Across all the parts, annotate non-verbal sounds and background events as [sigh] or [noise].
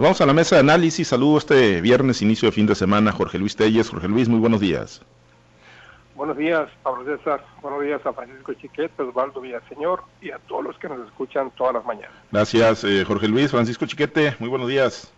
Vamos a la mesa de análisis. Saludo este viernes, inicio de fin de semana, Jorge Luis Telles. Jorge Luis, muy buenos días. Buenos días, Pablo César. Buenos días a Francisco Chiquete, Osvaldo Villaseñor y a todos los que nos escuchan todas las mañanas. Gracias, eh, Jorge Luis. Francisco Chiquete, muy buenos días.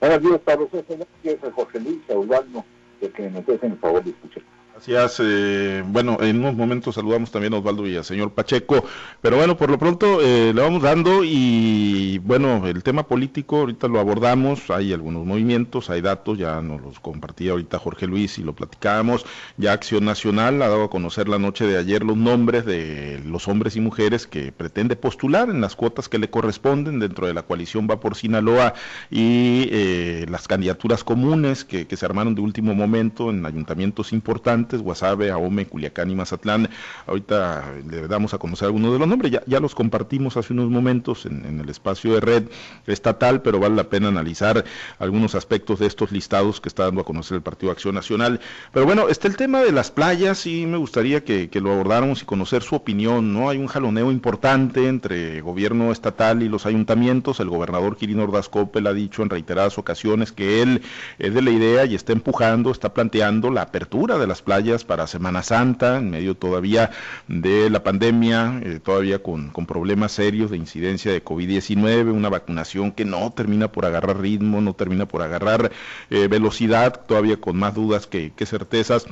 Buenos días, Pablo César. Gracias a Jorge Luis, a Osvaldo, de que nos hacen el favor de escuchar. Gracias. Eh, bueno, en unos momentos saludamos también a Osvaldo señor Pacheco, pero bueno, por lo pronto eh, le vamos dando y bueno, el tema político ahorita lo abordamos, hay algunos movimientos, hay datos, ya nos los compartía ahorita Jorge Luis y lo platicábamos, ya Acción Nacional ha dado a conocer la noche de ayer los nombres de los hombres y mujeres que pretende postular en las cuotas que le corresponden dentro de la coalición Va por Sinaloa y eh, las candidaturas comunes que, que se armaron de último momento en ayuntamientos importantes Guasave, Ahome, Culiacán y Mazatlán. Ahorita le damos a conocer algunos de los nombres, ya, ya los compartimos hace unos momentos en, el espacio de red estatal, pero vale la pena analizar algunos aspectos de estos listados que está dando a conocer el Partido Acción Nacional. Pero bueno, está el tema de las playas y me gustaría que, lo abordáramos y conocer su opinión, ¿no? Hay un jaloneo importante entre gobierno estatal y los ayuntamientos. El gobernador Quirino Ordaz Coppel ha dicho en reiteradas ocasiones que él es de la idea y está empujando, está planteando la apertura de las playas para Semana Santa, en medio todavía de la pandemia, eh, todavía con, problemas serios de incidencia de COVID-19, una vacunación que no termina por agarrar ritmo, no termina por agarrar eh, velocidad, todavía con más dudas que certezas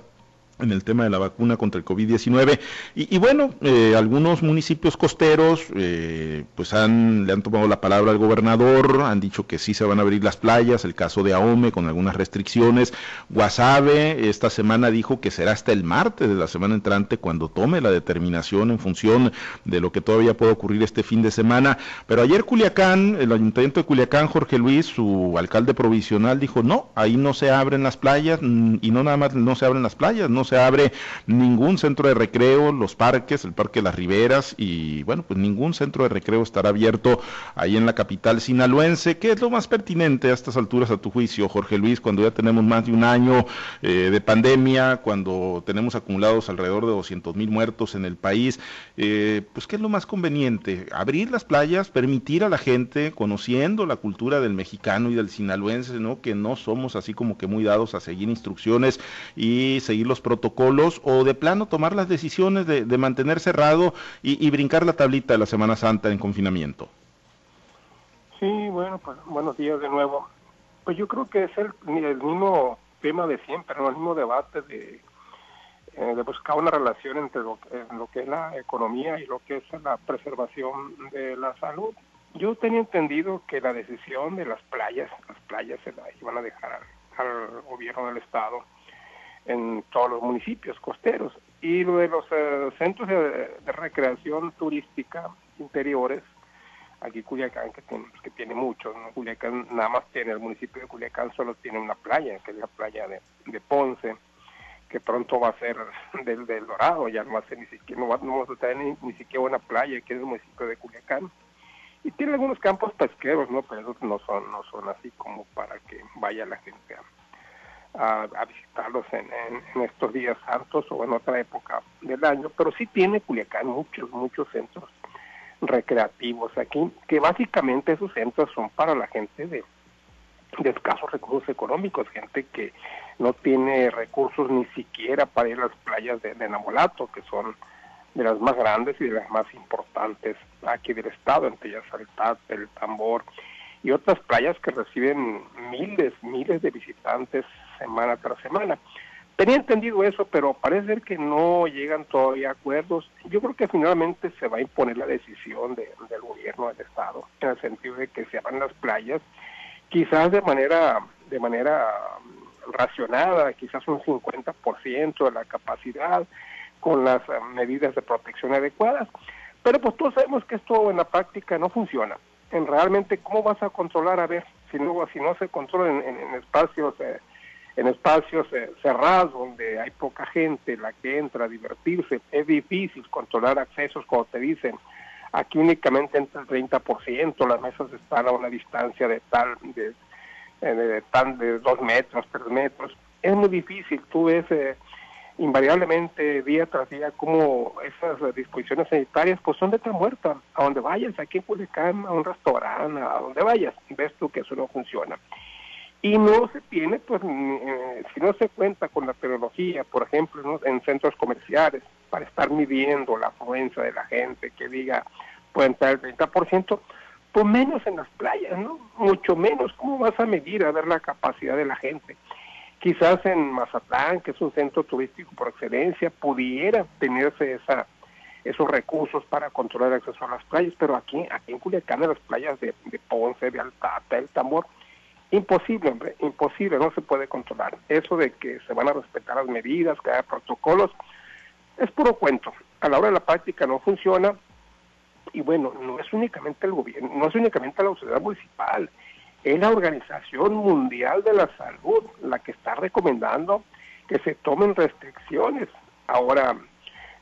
en el tema de la vacuna contra el COVID-19. Y, bueno, eh, algunos municipios costeros eh, pues han, le han tomado la palabra al gobernador, han dicho que sí se van a abrir las playas, el caso de Ahome con algunas restricciones. Guasave esta semana dijo que será hasta el martes de la semana entrante cuando tome la determinación en función de lo que todavía puede ocurrir este fin de semana. Pero ayer Culiacán, el ayuntamiento de Culiacán, Jorge Luis, su alcalde provisional, dijo no, ahí no se abren las playas mm, y no nada más no se abren las playas, no abre ningún centro de recreo, los parques, el Parque las Riberas y bueno, pues ningún centro de recreo estará abierto ahí en la capital sinaloense. ¿Qué es lo más pertinente a estas alturas a tu juicio, Jorge Luis, cuando ya tenemos más de un año eh, de pandemia, cuando tenemos acumulados alrededor de 200 mil muertos en el país? Eh, pues ¿qué es lo más conveniente? Abrir las playas, permitir a la gente, conociendo la cultura del mexicano y del sinaloense, ¿no? que no somos así como que muy dados a seguir instrucciones y seguir los protocolos o de plano tomar las decisiones de, mantener cerrado y, brincar la tablita de la Semana Santa en confinamiento? Sí, bueno, pues buenos días de nuevo. Pues yo creo que es el, mismo tema de siempre, el mismo debate de, eh, de buscar una relación entre lo, lo, que es la economía y lo que es la preservación de la salud. Yo tenía entendido que la decisión de las playas, las playas se la iban a dejar al gobierno del Estado en todos los municipios costeros. Y lo de los eh, centros de, recreación turística interiores, aquí Culiacán, que tiene, que tiene muchos, Culiacán nada más tiene, el municipio de Culiacán solo tiene una playa, que es la playa de, de Ponce, que pronto va a ser del, del Dorado, ya no va a ser ni siquiera, no, va, no a tener ni, siquiera una playa, que es el municipio de Culiacán. Y tiene algunos campos pesqueros, ¿no? Pero esos no son, no son así como para que vaya la gente a a, visitarlos en, estos días santos o en otra época del año, pero sí tiene Culiacán muchos, muchos centros recreativos aquí, que básicamente esos centros son para la gente de, escasos recursos económicos, gente que no tiene recursos ni siquiera para ir a las playas de, de Namolato, que son de las más grandes y de las más importantes aquí del estado, entre el el Tambor, y otras playas que reciben miles, miles de visitantes semana tras semana. Tenía entendido eso, pero parece ser que no llegan todavía a acuerdos. Yo creo que finalmente se va a imponer la decisión del gobierno del estado, en el sentido de que se abran las playas, quizás de manera de manera racionada, quizás un 50% de la capacidad, con las eh, medidas de protección adecuadas. Pero pues todos sabemos que esto en la práctica no funciona en realmente cómo vas a controlar, a ver, si no, si no se controla en, espacios eh, en espacios eh, cerrados donde hay poca gente la que entra a divertirse, es difícil controlar accesos cuando te dicen. Aquí únicamente entra el 30%, las mesas están a una distancia de tal, de, eh, de, de dos metros, tres metros, es muy difícil, tú ves invariablemente día tras día como esas disposiciones sanitarias pues son de tan muerta. A donde vayas, aquí en Culiacán, a un restaurante, a donde vayas, ves tú que eso no funciona. Y no se tiene, pues, eh, si no se cuenta con la tecnología, por ejemplo, en centros comerciales, para estar midiendo la afluencia de la gente, que diga, puede entrar el 30%, pues menos en las playas, ¿no? Mucho menos. ¿Cómo vas a medir a ver la capacidad de la gente? Quizás en Mazatlán, que es un centro turístico por excelencia, pudiera tenerse esa, esos recursos para controlar el acceso a las playas, pero aquí, aquí en Culiacán, en las playas de, Ponce, de Altata, el Tambor, imposible, hombre, imposible, no se puede controlar. Eso de que se van a respetar las medidas, que haya protocolos, es puro cuento. A la hora de la práctica no funciona, y bueno, no es únicamente el gobierno, no es únicamente la autoridad municipal, es la Organización Mundial de la Salud la que está recomendando que se tomen restricciones ahora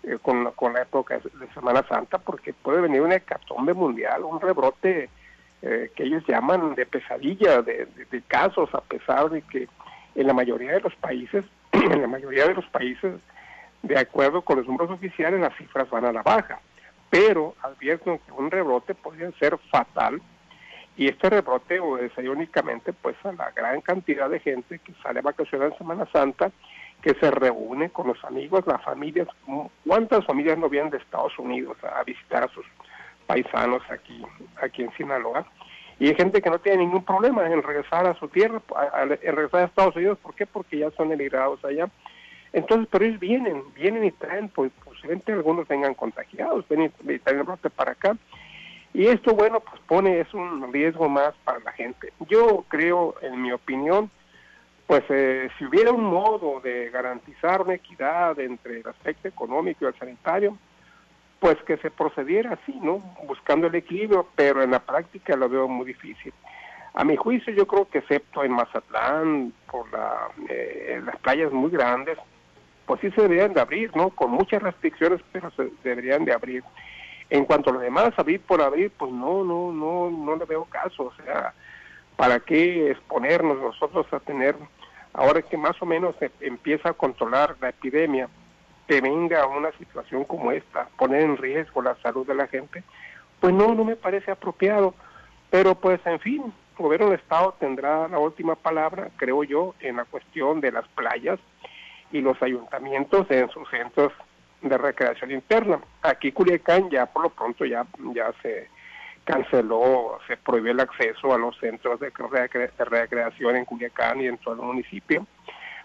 eh, con, la época de Semana Santa, porque puede venir una hecatombe mundial, un rebrote eh, que ellos llaman de pesadilla de, de, casos, a pesar de que en la mayoría de los países, [clears throat] en la mayoría de los países, de acuerdo con los números oficiales, las cifras van a la baja. Pero advierten que un rebrote podría ser fatal y este rebrote obedece únicamente pues a la gran cantidad de gente que sale a vacacionar en Semana Santa, que se reúne con los amigos, las familias, cuántas familias no vienen de Estados Unidos a visitar a sus paisanos aquí, aquí en Sinaloa, y hay gente que no tiene ningún problema en regresar a su tierra, en regresar a Estados Unidos, ¿por qué? Porque ya son emigrados allá. Entonces, pero ellos vienen, vienen y traen, pues posiblemente algunos vengan contagiados, vienen y traen el brote para acá. Y esto, bueno, pues pone, es un riesgo más para la gente. Yo creo, en mi opinión, pues eh, si hubiera un modo de garantizar una equidad entre el aspecto económico y el sanitario, pues que se procediera así, ¿no? Buscando el equilibrio, pero en la práctica lo veo muy difícil. A mi juicio, yo creo que excepto en Mazatlán, por la, eh, las playas muy grandes, pues sí se deberían de abrir, ¿no? Con muchas restricciones, pero se deberían de abrir. En cuanto a lo demás, abrir por abrir, pues no, no, no, no le veo caso. O sea, ¿para qué exponernos nosotros a tener, ahora que más o menos se empieza a controlar la epidemia, que venga una situación como esta, poner en riesgo la salud de la gente? Pues no, no me parece apropiado. Pero pues, en fin, el gobierno del Estado tendrá la última palabra, creo yo, en la cuestión de las playas y los ayuntamientos en sus centros de recreación interna. Aquí Culiacán ya por lo pronto ya, ya se canceló, se prohibió el acceso a los centros de, recreación en Culiacán y en todo el municipio.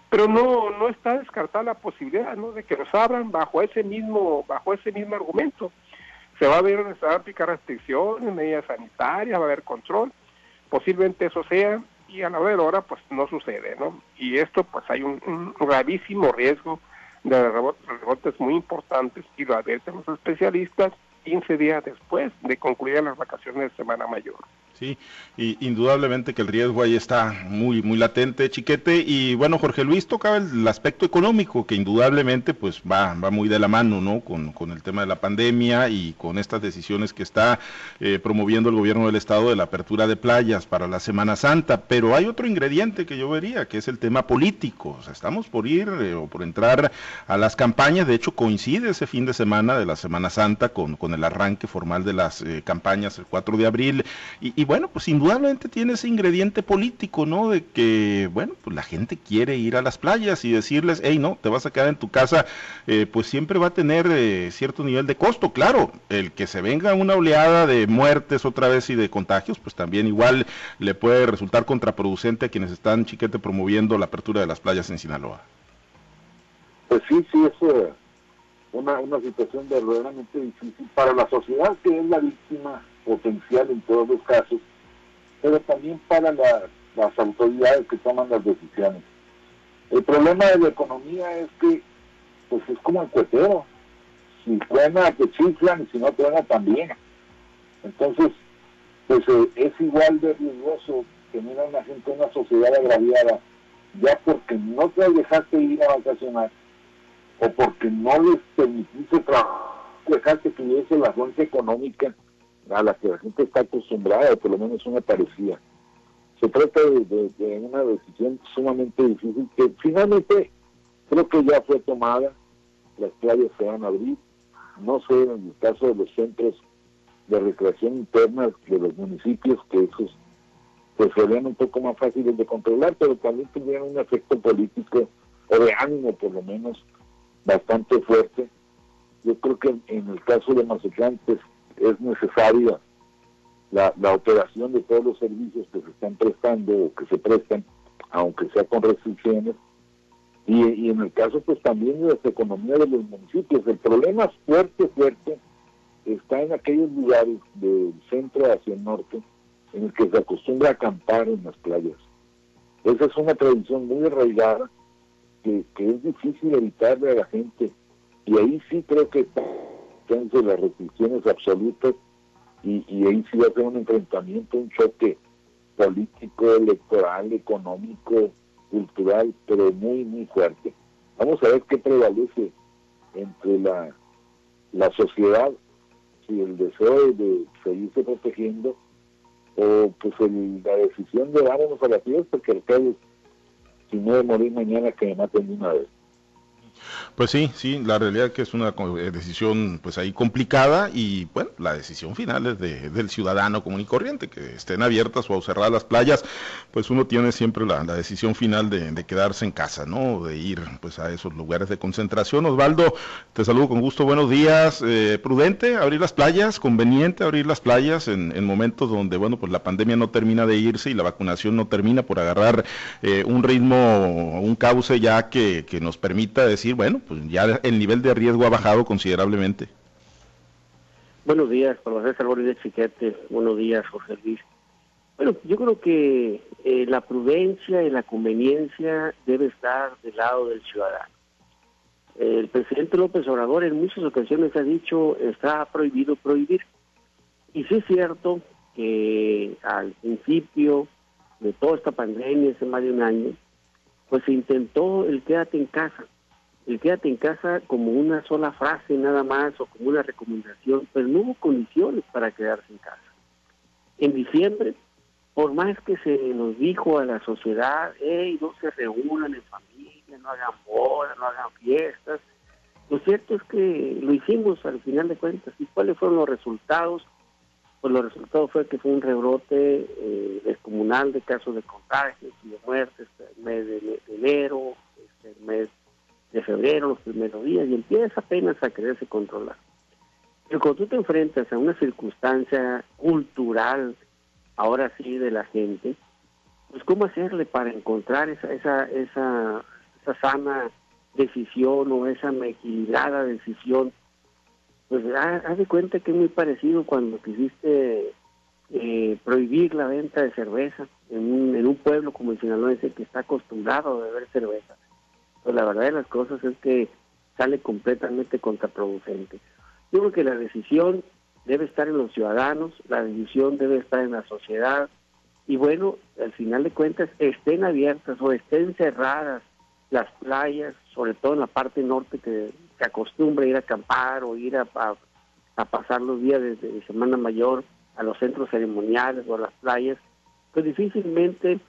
Pero no, no está descartada la posibilidad ¿no? de que nos abran bajo ese mismo, bajo ese mismo argumento. Se va a ver, se van a aplicar restricciones, medidas sanitarias, va a haber control. Posiblemente eso sea y a la hora de pues no sucede, ¿no? Y esto pues hay un, gravísimo riesgo de rebotes muy importantes y lo advierten los especialistas 15 días después de concluir las vacaciones de Semana Mayor. Sí, y indudablemente que el riesgo ahí está muy, muy latente, chiquete. Y bueno, Jorge Luis tocaba el, aspecto económico, que indudablemente pues va, va muy de la mano, ¿no? Con, con el tema de la pandemia y con estas decisiones que está eh, promoviendo el gobierno del estado de la apertura de playas para la Semana Santa. Pero hay otro ingrediente que yo vería, que es el tema político. O sea, estamos por ir eh, o por entrar a las campañas. De hecho, coincide ese fin de semana de la Semana Santa con, con el arranque formal de las eh, campañas el 4 de abril. y bueno, pues indudablemente tiene ese ingrediente político, ¿no? De que, bueno, pues la gente quiere ir a las playas y decirles, hey, no, te vas a quedar en tu casa, eh, pues siempre va a tener eh, cierto nivel de costo. Claro, el que se venga una oleada de muertes otra vez y de contagios, pues también igual le puede resultar contraproducente a quienes están, chiquete, promoviendo la apertura de las playas en Sinaloa. Pues sí, sí, es eh, una, una situación verdaderamente difícil para la sociedad que es la víctima potencial en todos los casos, pero también para las autoridades que toman las decisiones. El problema de la economía es que pues es como el cuetero, si truena te chiflan y si no truena también. Entonces, pues eh, es igual de riesgoso tener a una gente, una sociedad agraviada, ya porque no te dejaste ir a vacacionar o porque no les permitiste trabajar, dejaste que tuviese la fuente económica a la que la gente está acostumbrada, por lo menos una parecía. Se trata de, una decisión sumamente difícil que finalmente Creo que ya fue tomada, las playas se van a abrir, no sé en el caso de los centros de recreación interna de los municipios, que esos pues serían un poco más fáciles de controlar, pero también tendrían un efecto político o de ánimo por lo menos bastante fuerte. Yo creo que en, el caso de Mazatlán pues, es necesaria la, la operación de todos los servicios que se están prestando o que se prestan, aunque sea con restricciones, y, en el caso pues también de la economía de los municipios. El problema fuerte, fuerte, está en aquellos lugares del centro hacia el norte en el que se acostumbra a acampar en las playas. Esa es una tradición muy arraigada que, es difícil evitarle a la gente. Y ahí sí creo que las restricciones absolutas y, ahí sí va a ser un enfrentamiento, un choque político, electoral, económico, cultural, pero muy, muy fuerte. Vamos a ver qué prevalece entre la, la sociedad y el deseo de seguirse protegiendo o pues la decisión de vámonos a la fiesta que el si no de morir mañana que me maten de una vez. Pues sí, sí, la realidad es que es una eh, decisión pues ahí complicada y bueno, la decisión final es de, del ciudadano común y corriente, que estén abiertas o cerradas las playas, pues uno tiene siempre la, decisión final de, quedarse en casa, ¿no? De ir pues a esos lugares de concentración. Osvaldo, te saludo con gusto, buenos días. Eh, prudente abrir las playas, conveniente abrir las playas en, momentos donde, bueno, pues la pandemia no termina de irse y la vacunación no termina por agarrar eh, un ritmo, un cauce ya que, que nos permita decir, bueno, pues ya el nivel de riesgo ha bajado considerablemente. Buenos días, Juan César de Chiquete. Buenos días, Jorge Luis. Bueno, yo creo que eh, la prudencia y la conveniencia debe estar del lado del ciudadano. El presidente López Obrador en muchas ocasiones ha dicho está prohibido prohibir. Y sí es cierto que al principio de toda esta pandemia, hace más de un año, pues se intentó el quédate en casa el quédate en casa como una sola frase nada más o como una recomendación, pero no hubo condiciones para quedarse en casa. En diciembre, por más que se nos dijo a la sociedad, hey, no se reúnan en familia, no hagan bodas, no hagan fiestas, lo cierto es que lo hicimos al final de cuentas. ¿Y cuáles fueron los resultados? Pues los resultados fue que fue un rebrote eh, descomunal de casos de contagios y de muertes el mes de, enero, este, el mes de febrero, los primeros días, y empieza apenas a quererse controlar. Pero cuando tú te enfrentas a una circunstancia cultural, ahora sí, de la gente, pues cómo hacerle para encontrar esa, esa, esa, esa sana decisión o esa equilibrada decisión. Pues haz de cuenta que es muy parecido cuando quisiste eh, prohibir la venta de cerveza en un, en un pueblo como el sinaloense que está acostumbrado a beber cerveza pues la verdad de las cosas es que sale completamente contraproducente. Yo creo que la decisión debe estar en los ciudadanos, la decisión debe estar en la sociedad y bueno, al final de cuentas estén abiertas o estén cerradas las playas, sobre todo en la parte norte que se acostumbra ir a acampar o ir a, pasar los días de, de, Semana Mayor a los centros ceremoniales o a las playas, pues difícilmente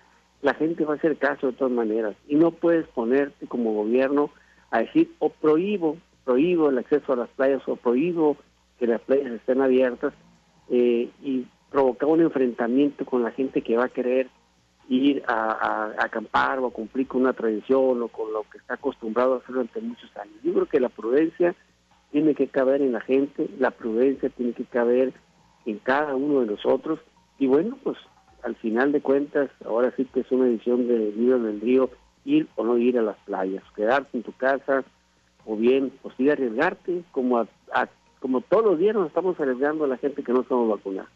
la gente va a hacer caso de todas maneras y no puedes ponerte como gobierno a decir o prohíbo, prohíbo el acceso a las playas o prohíbo que las playas estén abiertas eh, y provocar un enfrentamiento con la gente que va a querer ir a, acampar o a cumplir con una tradición o con lo que está acostumbrado a hacer durante muchos años. Yo creo que la prudencia tiene que caber en la gente, la prudencia tiene que caber en cada uno de nosotros y bueno, pues al final de cuentas, ahora sí que es una edición de Libro del Río, ir o no ir a las playas, quedarte en tu casa, o bien, pues ir a arriesgarte, como, como todos los días nos estamos arriesgando a la gente que no estamos vacunados.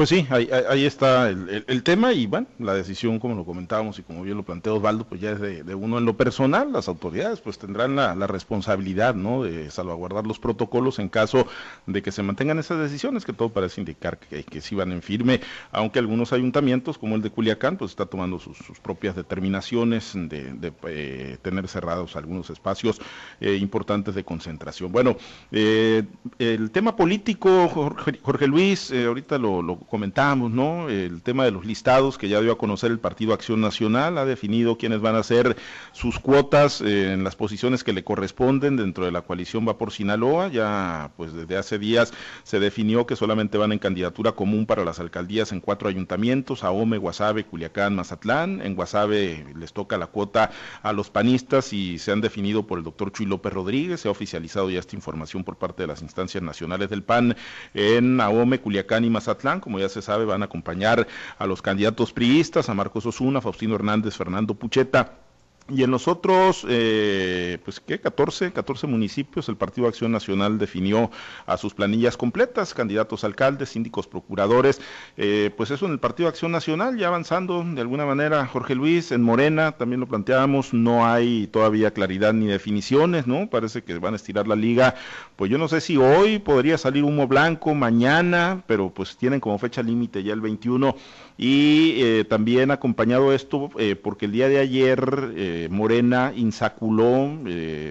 Pues sí, ahí, está el, tema y bueno, la decisión, como lo comentábamos y como bien lo planteó Osvaldo, pues ya es de, uno en lo personal, las autoridades pues tendrán la, responsabilidad, ¿no? De salvaguardar los protocolos en caso de que se mantengan esas decisiones, que todo parece indicar que, sí van en firme, aunque algunos ayuntamientos, como el de Culiacán, pues está tomando sus, propias determinaciones de, eh, tener cerrados algunos espacios eh, importantes de concentración. Bueno, eh, el tema político, Jorge, Luis, ahorita lo comentábamos, ¿no? El tema de los listados que ya dio a conocer el Partido Acción Nacional, ha definido quiénes van a ser sus cuotas eh, en las posiciones que le corresponden dentro de la coalición Va por Sinaloa. Ya, pues desde hace días se definió que solamente van en candidatura común para las alcaldías en cuatro ayuntamientos, Ahome, Guasave, Culiacán, Mazatlán. En Guasave les toca la cuota a los panistas y se han definido por el doctor Chuy López Rodríguez. Se ha oficializado ya esta información por parte de las instancias nacionales del PAN en Ahome, Culiacán y Mazatlán. Como ya se sabe, van a acompañar a los candidatos priistas, a Marcos Osuna, Faustino Hernández, Fernando Pucheta y en los otros, eh, pues, ¿qué? 14, 14 municipios, el Partido Acción Nacional definió a sus planillas completas, candidatos alcaldes, síndicos, procuradores. Eh, pues eso en el Partido Acción Nacional, ya avanzando de alguna manera, Jorge Luis, en Morena, también lo planteábamos, no hay todavía claridad ni definiciones, ¿no? Parece que van a estirar la liga. Pues yo no sé si hoy podría salir humo blanco, mañana, pero pues tienen como fecha límite ya el 21 y eh, también acompañado esto eh, porque el día de ayer eh, Morena insaculó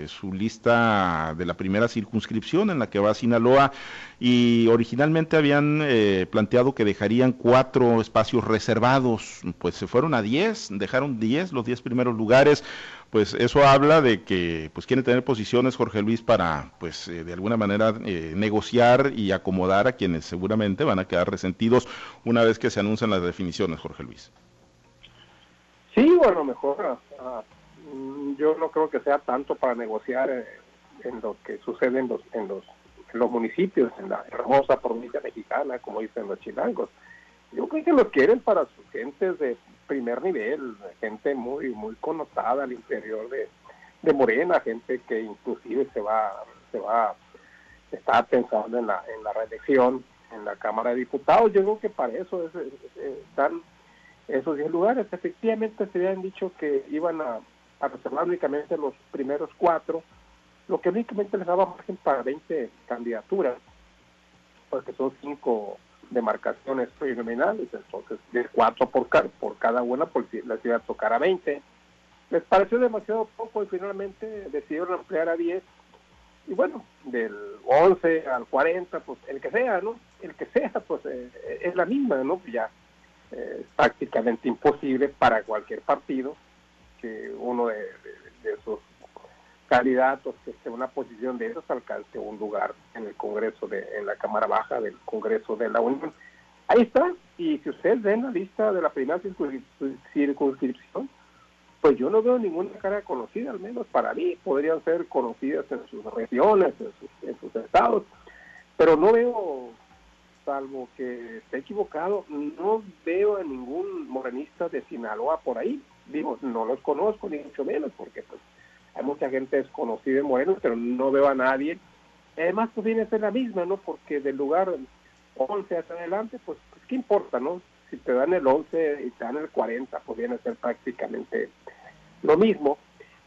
su lista de la primera circunscripción en la que va Sinaloa y originalmente habían planteado que dejarían cuatro espacios reservados, pues se fueron a diez, dejaron diez, los diez primeros lugares pues eso habla de que pues quieren tener posiciones Jorge Luis para pues eh, de alguna manera eh, negociar y acomodar a quienes seguramente van a quedar resentidos una vez que se anuncian las definiciones Jorge Luis. Sí, bueno, mejor yo no creo que sea tanto para negociar eh, en lo que sucede en los en los en los municipios, en la hermosa provincia mexicana, como dicen los chilangos. Yo creo que lo quieren para sus gentes de primer nivel, gente muy muy connotada al interior de, Morena, gente que inclusive se va se va está pensando en la en la reelección en la Cámara de Diputados. Yo creo que para eso están esos 10 lugares. Efectivamente se habían dicho que iban a, a reservar únicamente los primeros cuatro, lo que únicamente les daba margen para 20 candidaturas, porque son cinco demarcaciones plurinominales, entonces de cuatro por, por cada una, por si les iba a tocar a 20. Les pareció demasiado poco y finalmente decidieron ampliar a 10. Y bueno, del 11 al 40, pues el que sea, ¿no? El que sea, pues eh, es la misma, ¿no? Ya eh, es prácticamente imposible para cualquier partido que uno de, de, de sus candidatos que esté en una posición de esos alcance un lugar en el Congreso, de, en la Cámara Baja del Congreso de la Unión. Ahí está, y si ustedes ven la lista de la primera circunscripción, pues yo no veo ninguna cara conocida, al menos para mí, podrían ser conocidas en sus regiones, en sus, en sus estados, pero no veo, salvo que esté equivocado, no veo a ningún morenista de Sinaloa por ahí. Digo, no los conozco, ni mucho menos, porque pues hay mucha gente desconocida en Moreno, pero no veo a nadie. Además, pues viene a ser la misma, ¿no? Porque del lugar 11 hacia adelante, pues, pues, ¿qué importa, no? Si te dan el 11 y te dan el 40, pues viene a ser prácticamente lo mismo.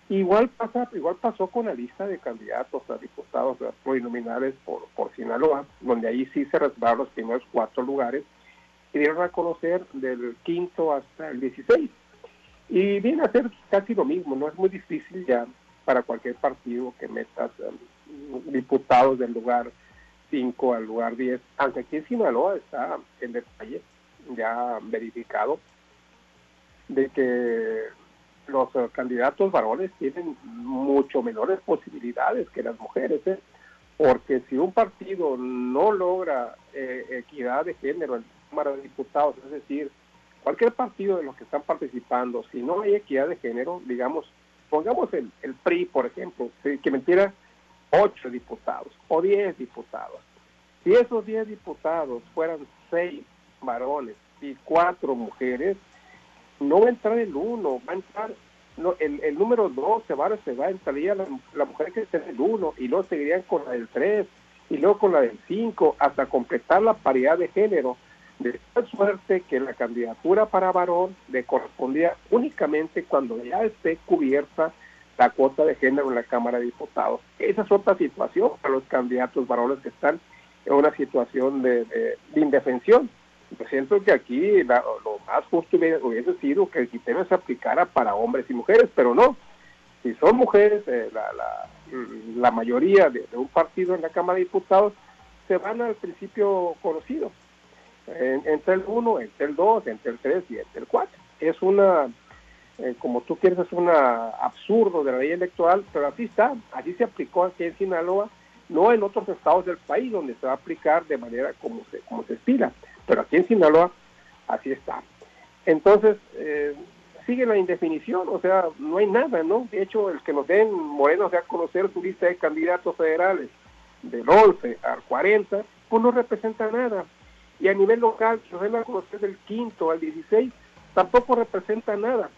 Igual pasa, igual pasó con la lista de candidatos a diputados plurinominales por, por Sinaloa, donde ahí sí se reservaron los primeros cuatro lugares y dieron a conocer del quinto hasta el 16. Y viene a ser casi lo mismo, no es muy difícil ya para cualquier partido que metas um, diputados del lugar 5 al lugar 10, aunque aquí en Sinaloa está en detalle ya verificado de que los uh, candidatos varones tienen mucho menores posibilidades que las mujeres, ¿eh? porque si un partido no logra eh, equidad de género en la Cámara de Diputados, es decir, cualquier partido de los que están participando, si no hay equidad de género, digamos, pongamos el, el PRI, por ejemplo, que metiera ocho diputados o diez diputados. Si esos diez diputados fueran seis varones y cuatro mujeres, no va a entrar el uno, va a entrar no, el, el número dos se va, se va a entrar la, la mujer que está en el uno y luego seguirían con la del tres y luego con la del cinco hasta completar la paridad de género de tal suerte que la candidatura para varón le correspondía únicamente cuando ya esté cubierta la cuota de género en la Cámara de Diputados. Esa es otra situación para los candidatos varones que están en una situación de, de, indefensión. Siento que aquí lo más justo hubiese, sido que el criterio se aplicara para hombres y mujeres, pero no. Si son mujeres, eh, la, la, la, mayoría de, de un partido en la Cámara de Diputados se van al principio conocido entre el 1, entre el 2, entre el 3 y entre el 4. Es una, eh, como tú quieres, es un absurdo de la ley electoral, pero así está, así se aplicó aquí en Sinaloa, no en otros estados del país donde se va a aplicar de manera como se, como se estila, pero aquí en Sinaloa así está. Entonces, eh, sigue la indefinición, o sea, no hay nada, ¿no? De hecho, el que nos den Moreno, sea, conocer su lista de candidatos federales del 11 al 40, pues no representa nada. Y a nivel local, si nos a conocer del quinto al 16, tampoco representa nada.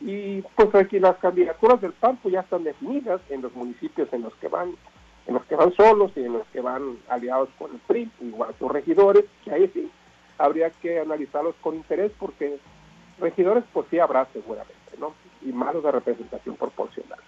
Y pues aquí las candidaturas del PAN pues, ya están definidas en los municipios en los que van en los que van solos y en los que van aliados con el PRI, igual sus regidores, que ahí sí habría que analizarlos con interés porque regidores pues sí habrá seguramente, ¿no? Y malos de representación proporcional.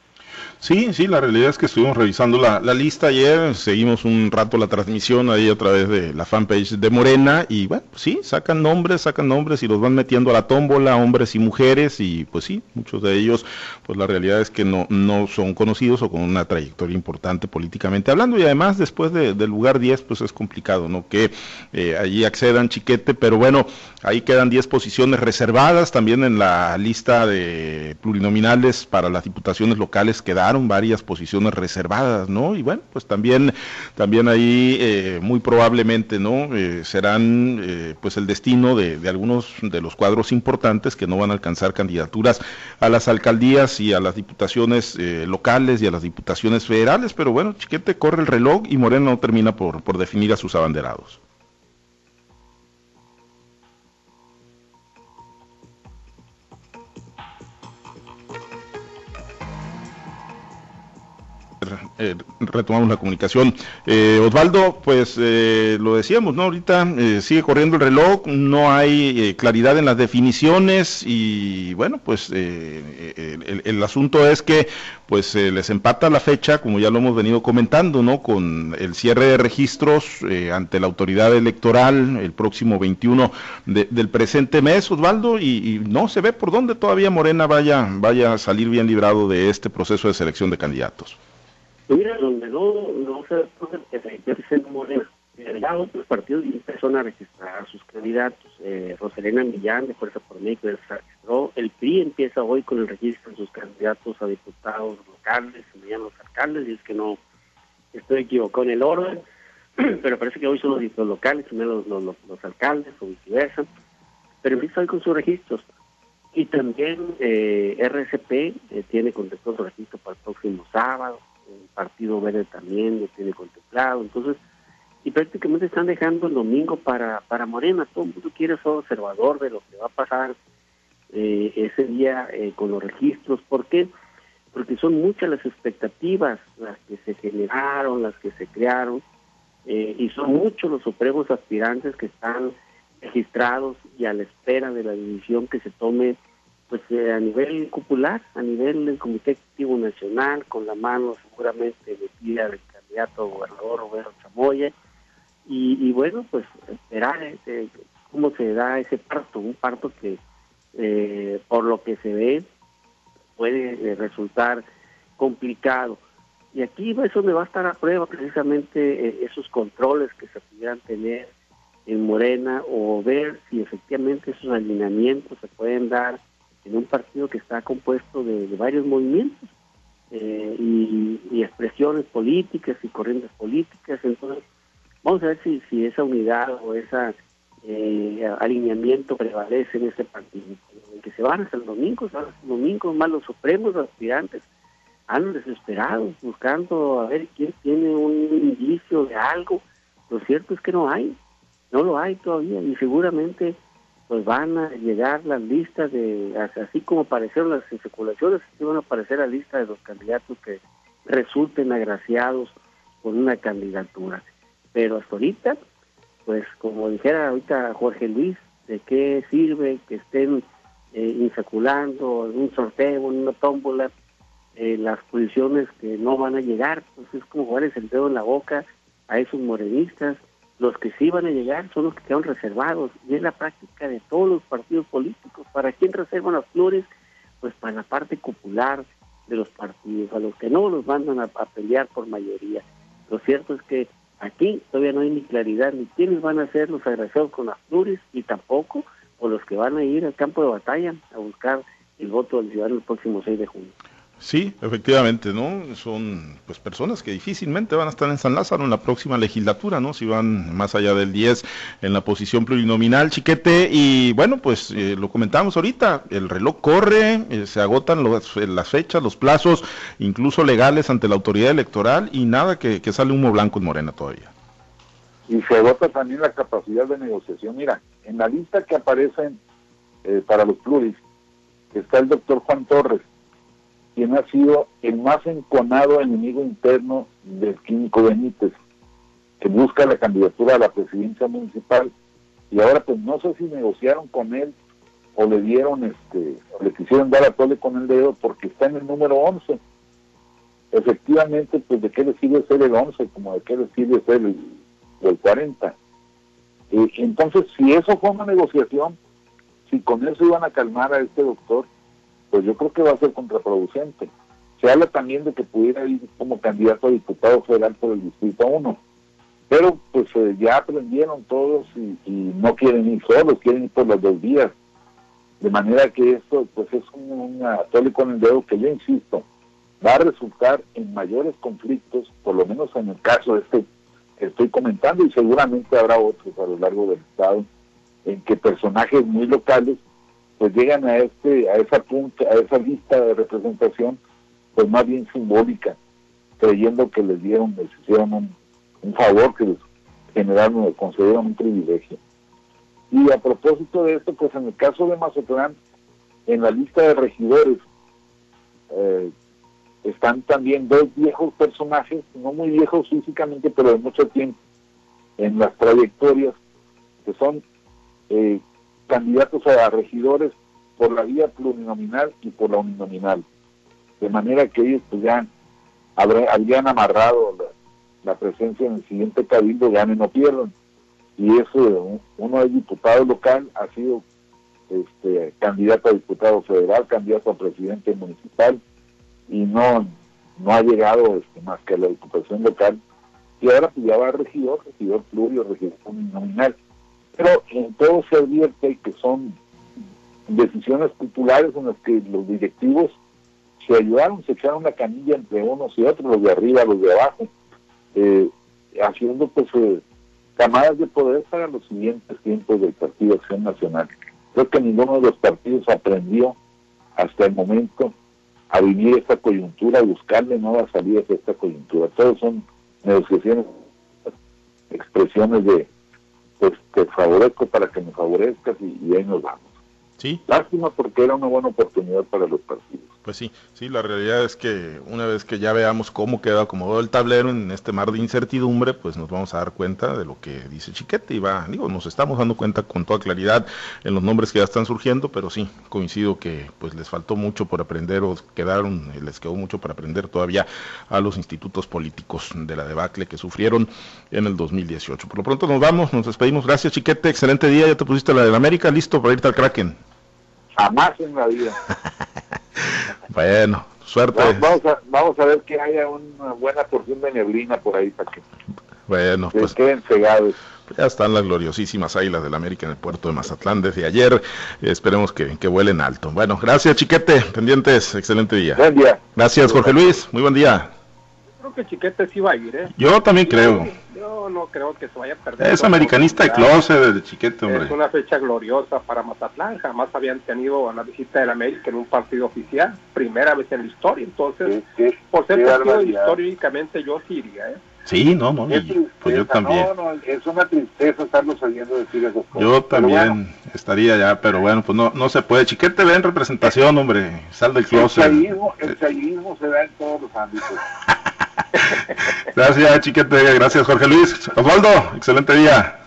Sí, sí, la realidad es que estuvimos revisando la, lista ayer, seguimos un rato la transmisión ahí a través de la fanpage de Morena y bueno, sí, sacan nombres, sacan nombres y los van metiendo a la tómbola, hombres y mujeres y pues sí, muchos de ellos, pues la realidad es que no, no son conocidos o con una trayectoria importante políticamente hablando y además después del lugar 10 pues es complicado, ¿no? Que eh, allí accedan chiquete, pero bueno, ahí quedan 10 posiciones reservadas también en la lista de plurinominales para las diputaciones locales quedaron varias posiciones reservadas, ¿no? Y bueno, pues también, también ahí eh, muy probablemente, ¿no? Eh, serán eh, pues el destino de, algunos de los cuadros importantes que no van a alcanzar candidaturas a las alcaldías y a las diputaciones locales y a las diputaciones federales, pero bueno, Chiquete corre el reloj y Moreno no termina por definir a sus abanderados. Eh, retomamos la comunicación. Eh, Osvaldo, pues eh, lo decíamos, ¿no? Ahorita sigue corriendo el reloj, no hay claridad en las definiciones y bueno, pues el, asunto es que pues les empata la fecha, como ya lo hemos venido comentando, ¿no? Con el cierre de registros ante la autoridad electoral el próximo 21 del presente mes, Osvaldo, y, y, no se ve por dónde todavía Morena vaya, vaya a salir bien librado de este proceso de selección de candidatos. Mira, donde no, no se que se Morena, ya otros partidos empezaron a registrar sus candidatos. Eh, Roselena Millán, de Fuerza por México, registró. El PRI empieza hoy con el registro de sus candidatos a diputados locales, se llaman los alcaldes, y es que no estoy equivocado en el orden, [clears throat] pero parece que hoy son los diputados locales, primero los, los, alcaldes o viceversa. Pero empieza hoy con sus registros. Y también eh, RCP eh, tiene contestado su registro para el próximo sábado el Partido Verde también lo tiene contemplado, entonces, y prácticamente están dejando el domingo para, para Morena, todo el mundo quiere ser observador de lo que va a pasar eh, ese día eh, con los registros, ¿por qué? Porque son muchas las expectativas, las que se generaron, las que se crearon, eh, y son muchos los supremos aspirantes que están registrados y a la espera de la decisión que se tome pues eh, a nivel popular, a nivel del Comité Ejecutivo Nacional, con la mano seguramente metida del candidato gobernador Roberto Chamoya, y, bueno, pues esperar este, cómo se da ese parto, un parto que eh, por lo que se ve puede eh, resultar complicado. Y aquí es donde va a estar a prueba precisamente esos controles que se pudieran tener en Morena o ver si efectivamente esos alineamientos se pueden dar en un partido que está compuesto de, varios movimientos eh, y, expresiones políticas y corrientes políticas. Entonces, vamos a ver si, si esa unidad o ese eh, alineamiento prevalece en ese partido. que se van hasta el domingo, se van hasta el domingo, más los supremos aspirantes han desesperado buscando a ver quién tiene un indicio de algo. Lo cierto es que no hay, no lo hay todavía y seguramente pues van a llegar las listas de, así como aparecieron las especulaciones, así van a aparecer la lista de los candidatos que resulten agraciados con una candidatura. Pero hasta ahorita, pues como dijera ahorita Jorge Luis, ¿de qué sirve que estén eh, insaculando en un sorteo, en una tómbola, eh, las posiciones que no van a llegar? Pues es como jugarles el dedo en la boca a esos morenistas los que sí van a llegar son los que quedan reservados y es la práctica de todos los partidos políticos. ¿Para quién reservan las flores? Pues para la parte popular de los partidos, a los que no los mandan a, pelear por mayoría. Lo cierto es que Aquí todavía no hay ni claridad ni quiénes van a ser los agraciados con las pluris y tampoco o los que van a ir al campo de batalla a buscar el voto del ciudadano el próximo 6 de junio. Sí, efectivamente, ¿no? Son pues personas que difícilmente van a estar en San Lázaro en la próxima legislatura, ¿no? Si van más allá del 10 en la posición plurinominal, chiquete, y bueno, pues eh, lo comentamos ahorita, el reloj corre, eh, se agotan eh, las fechas, los plazos, incluso legales ante la autoridad electoral, y nada que, que sale humo blanco en Morena todavía. Y se agota también la capacidad de negociación. Mira, en la lista que aparecen para los pluris está el doctor Juan Torres, quien ha sido el más enconado enemigo interno del Químico Benítez, que busca la candidatura a la presidencia municipal. Y ahora pues no sé si negociaron con él o le dieron, este, o le quisieron dar a tole con el dedo porque está en el número 11. Efectivamente, pues de qué le sirve ser el 11, como de qué le sirve ser el, el 40. Eh, entonces, si eso fue una negociación, si con eso iban a calmar a este doctor, pues yo creo que va a ser contraproducente. Se habla también de que pudiera ir como candidato a diputado federal por el Distrito 1, pero pues eh, ya aprendieron todos y, no quieren ir solos, quieren ir por las dos vías. De manera que esto pues es un, un con el dedo que yo insisto, va a resultar en mayores conflictos, por lo menos en el caso este que estoy comentando, y seguramente habrá otros a lo largo del Estado, en que personajes muy locales pues llegan a este a esa punta, a esa lista de representación pues más bien simbólica creyendo que les dieron les hicieron un, favor que les generaron les concedieron un privilegio. Y a propósito de esto pues en el caso de Mazatlán en la lista de regidores eh, están también dos viejos personajes no muy viejos físicamente pero de mucho tiempo en las trayectorias que son eh, candidatos a regidores por la vía plurinominal y por la uninominal. De manera que ellos pues ya habrían amarrado la, presencia en el siguiente cabildo, ganen o pierdan. Y eso, uno es diputado local, ha sido este, candidato a diputado federal, candidato a presidente municipal, y no, no ha llegado este, más que a la diputación local. Y ahora pues ya va regidor, regidor plurio, regidor uninominal. Pero en todo se advierte que son decisiones populares en las que los directivos se ayudaron, se echaron la canilla entre unos y otros, los de arriba, los de abajo, eh, haciendo pues eh, camadas de poder para los siguientes tiempos del Partido Acción Nacional. Creo que ninguno de los partidos aprendió hasta el momento a vivir esta coyuntura, a buscarle nuevas salidas a esta coyuntura. Todos son negociaciones, expresiones de pues te favorezco para que me favorezcas y, ahí nos vamos. Sí. Lástima porque era una buena oportunidad para los partidos. Pues sí, sí, la realidad es que una vez que ya veamos cómo queda acomodado el tablero en este mar de incertidumbre, pues nos vamos a dar cuenta de lo que dice Chiquete y va, digo, nos estamos dando cuenta con toda claridad en los nombres que ya están surgiendo, pero sí, coincido que pues les faltó mucho por aprender o quedaron, les quedó mucho por aprender todavía a los institutos políticos de la debacle que sufrieron en el 2018. Por lo pronto nos vamos, nos despedimos. Gracias Chiquete, excelente día, ya te pusiste la de América, listo para irte al Kraken. Jamás en la vida. [laughs] bueno, suerte. Vamos a, vamos a ver que haya una buena porción de neblina por ahí para que bueno, pues queden cegados. Ya están las gloriosísimas águilas del América en el puerto de Mazatlán desde ayer. Esperemos que, que vuelen alto. Bueno, gracias Chiquete, pendientes, excelente día. Buen día. Gracias Jorge Luis, muy buen día. Creo que Chiquete sí va a ir, ¿eh? Yo también creo no creo que se vaya a perder. Es americanista de closet de chiquete, hombre. Es una fecha gloriosa para Mazatlán. Jamás habían tenido la visita del América en un partido oficial. Primera vez en la historia. Entonces, por ser partido históricamente, yo sí iría, ¿eh? Sí, no, no, pues yo también. No, no, es una tristeza estarnos saliendo decir eso. Yo también estaría ya, pero bueno, pues no, no se puede. Chiquete ve en representación, hombre, sal del closet. El el se da en todos los ámbitos. [laughs] [laughs] gracias, chiquete. Gracias, Jorge Luis. Osvaldo, excelente día.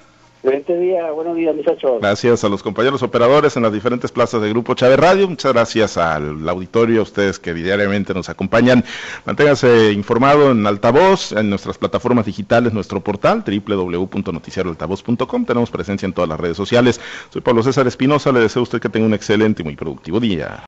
Excelente día, buenos días, muchachos. Gracias a los compañeros operadores en las diferentes plazas de Grupo Chávez Radio. Muchas gracias al auditorio, a ustedes que diariamente nos acompañan. Manténgase informado en altavoz, en nuestras plataformas digitales, nuestro portal www.noticiaroaltavoz.com. Tenemos presencia en todas las redes sociales. Soy Pablo César Espinosa. Le deseo a usted que tenga un excelente y muy productivo día.